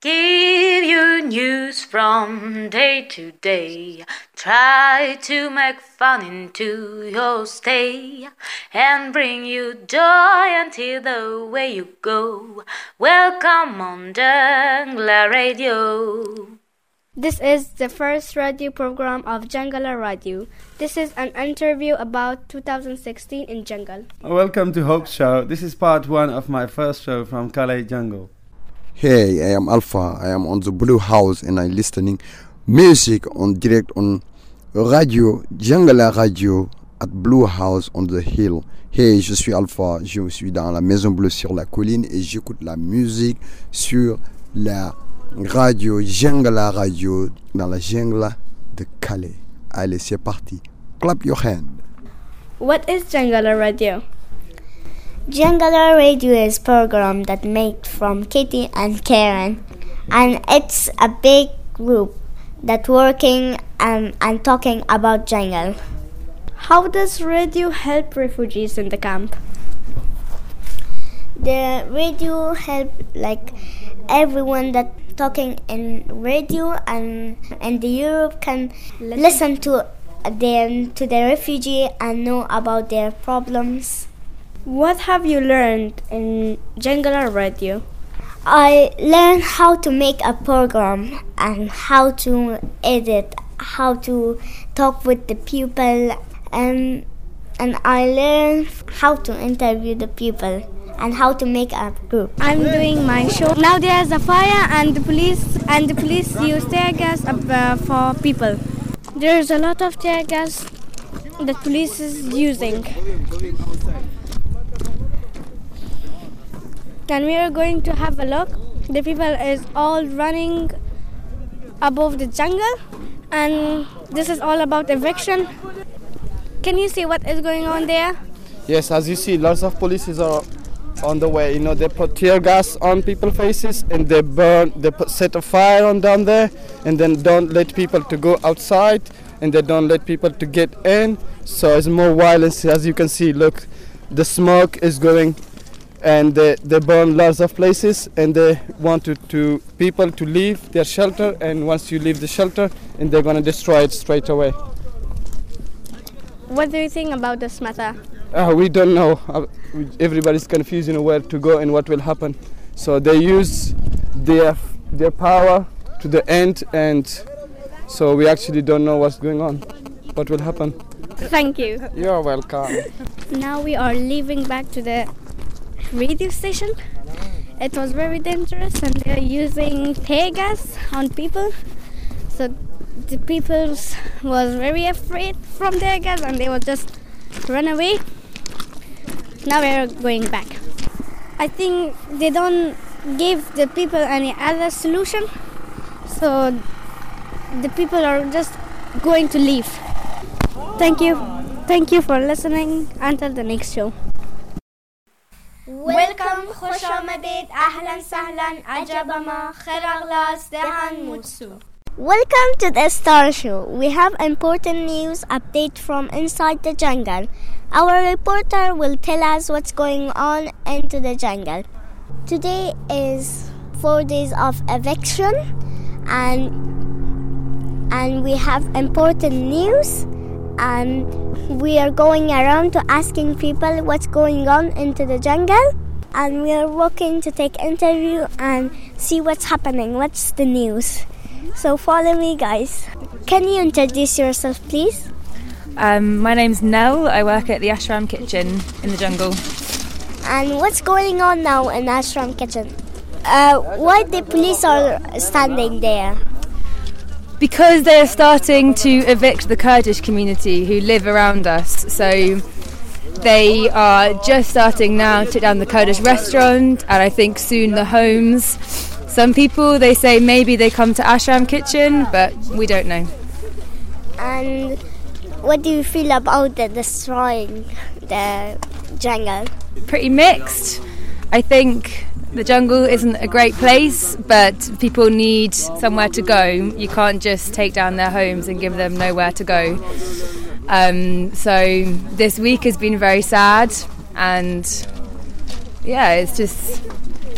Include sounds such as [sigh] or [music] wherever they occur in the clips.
Give you news from day to day. Try to make fun into your stay and bring you joy until the way you go. Welcome on Jungala Radio. This is the first radio program of Jungala Radio. This is an interview about 2016 in Jungle. Welcome to Hope Show. This is part one of my first show from Calais Jungle. Hey, I am Alpha. I am on the Blue House and I'm listening music on direct on radio Jungla Radio at Blue House on the Hill. Hey, je suis Alpha. Je suis dans la Maison Bleue sur la colline et j'écoute la musique sur la radio Jungla Radio dans la jungle de Calais. Allez, c'est parti. Clap your hand. What is Jungla Radio? Jungala Radio is a program that made from Kitty and Karen, and it's a big group that working and, and talking about jungle. How does radio help refugees in the camp? The radio help like everyone that talking in radio and and the Europe can listen, listen to them to the refugee and know about their problems. What have you learned in Jungala Radio? I learned how to make a program and how to edit, how to talk with the people, and and I learned how to interview the people and how to make a group. I'm doing my show. Now there's a fire and the police and the police use tear gas uh, for people. There's a lot of tear gas that police is using. And we are going to have a look. The people is all running above the jungle and this is all about eviction. Can you see what is going on there? Yes, as you see, lots of police are on the way. You know, they put tear gas on people's faces and they burn, they put, set a fire on down there, and then don't let people to go outside, and they don't let people to get in. So it's more violence, as you can see. Look, the smoke is going and they, they burn lots of places and they want to, to people to leave their shelter and once you leave the shelter and they're going to destroy it straight away. What do you think about this matter? Uh, we don't know. Uh, everybody's confused you know where to go and what will happen. So they use their their power to the end and so we actually don't know what's going on what will happen. Thank you. You're welcome. Now we are leaving back to the radio station. It was very dangerous and they're using tear gas on people. So the people was very afraid from tear gas and they would just run away. Now we're going back. I think they don't give the people any other solution. So the people are just going to leave. Thank you. Thank you for listening. Until the next show. Welcome خوش آمدید اهلا سهلا عجب ما خیر اغلاس دهن موتسو Welcome to the Star Show. We have important news update from inside the jungle. Our reporter will tell us what's going on into the jungle. Today is 4 days of eviction and and we have important news and we are going around to asking people what's going on into the jungle and we are walking to take interview and see what's happening what's the news. So follow me guys. Can you introduce yourself please? Um, my name's Nell. I work at the Ashram Kitchen in the jungle. And what's going on now in Ashram Kitchen? Uh, why the police are standing there? Because they're starting to evict the Kurdish community who live around us. So they are just starting now to take down the Kurdish restaurant, and I think soon the homes. Some people they say maybe they come to Ashram Kitchen, but we don't know. And what do you feel about the destroying the jungle? Pretty mixed. I think the jungle isn't a great place, but people need somewhere to go. You can't just take down their homes and give them nowhere to go. Um, so this week has been very sad, and yeah, it's just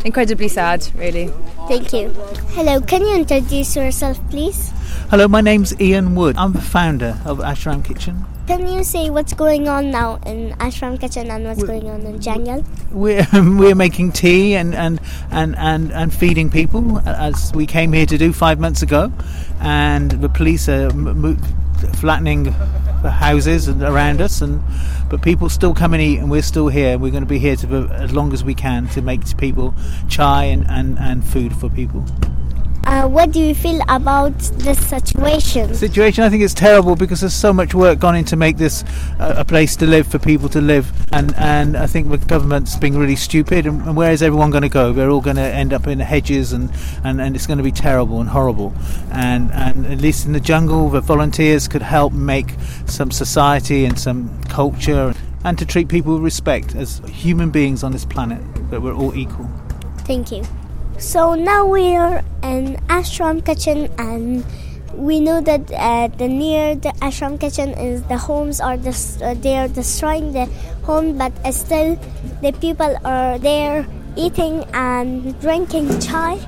incredibly sad, really. Thank you. Hello, can you introduce yourself, please? Hello, my name's Ian Wood. I'm the founder of Ashram Kitchen. Can you say what's going on now in Ashram Kitchen and what's going on in Jungle? We're [laughs] we're making tea and and, and, and and feeding people as we came here to do five months ago, and the police are m- mo- flattening the houses and around us, and but people still come and eat, and we're still here. We're going to be here to as long as we can to make people chai and, and, and food for people. Uh, what do you feel about this situation? situation. I think it's terrible because there's so much work gone into make this uh, a place to live for people to live, and and I think the government's being really stupid. And, and where is everyone going to go? They're all going to end up in hedges, and, and, and it's going to be terrible and horrible. And and at least in the jungle, the volunteers could help make some society and some culture, and to treat people with respect as human beings on this planet, that we're all equal. Thank you. So now we are in Ashram Kitchen and we know that uh, the near the ashram kitchen is the homes are this, uh, they are destroying the home but uh, still the people are there eating and drinking chai.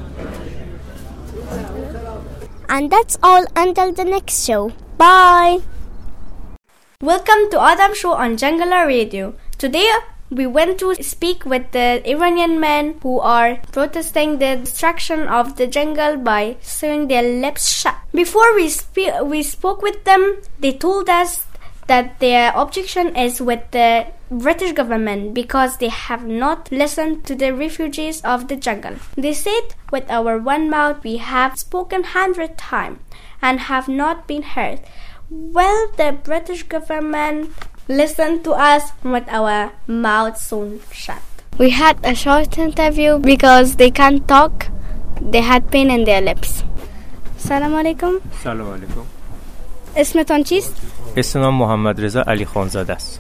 And that's all until the next show. Bye. Welcome to Adam Show on Jungala Radio. Today we went to speak with the Iranian men who are protesting the destruction of the jungle by sewing their lips shut. Before we spe- we spoke with them, they told us that their objection is with the British government because they have not listened to the refugees of the jungle. They said, with our one mouth we have spoken hundred times and have not been heard. Well, the British government listened to us with our mouths sewn shut. We had a short interview because they can't talk. They had pain in their lips. سلام علیکم سلام علیکم اسمتان چیست؟ اسم من محمد رضا علی خانزاده است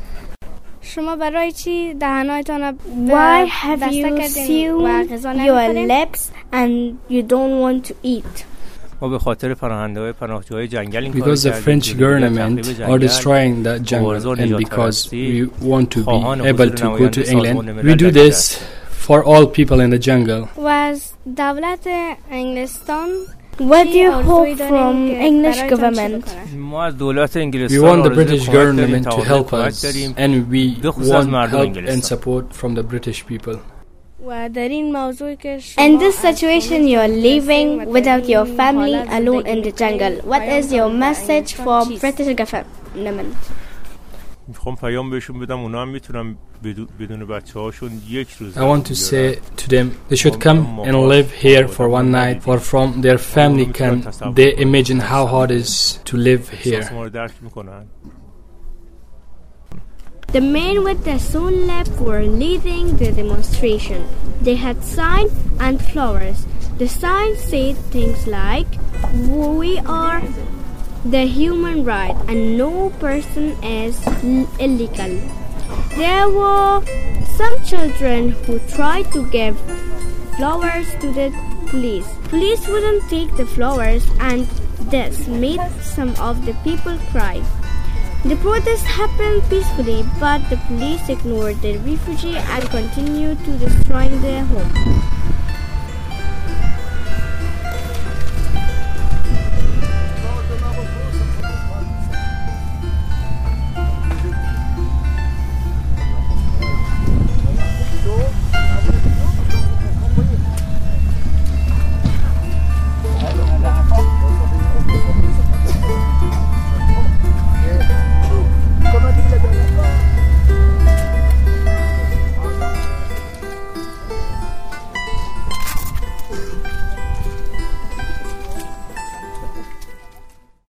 شما برای چی دهانهایتان را Why have بسته you کردین و غذا sewn your نمیخورین؟ lips and you don't want to eat? because the French government are destroying the jungle and because we want to be able to go to England, we do this for all people in the jungle. What do you hope from English government? We want the British government to help us and we want help and support from the British people. In this situation, you are living without your family alone in the jungle. What is your message for British government? I want to say to them they should come and live here for one night for from their family can they imagine how hard it is to live here. The men with the sewn lip were leading the demonstration. They had signs and flowers. The signs said things like, We are the human right and no person is illegal. There were some children who tried to give flowers to the police. Police wouldn't take the flowers and this made some of the people cry. The protest happened peacefully, but the police ignored the refugee and continued to destroy their home.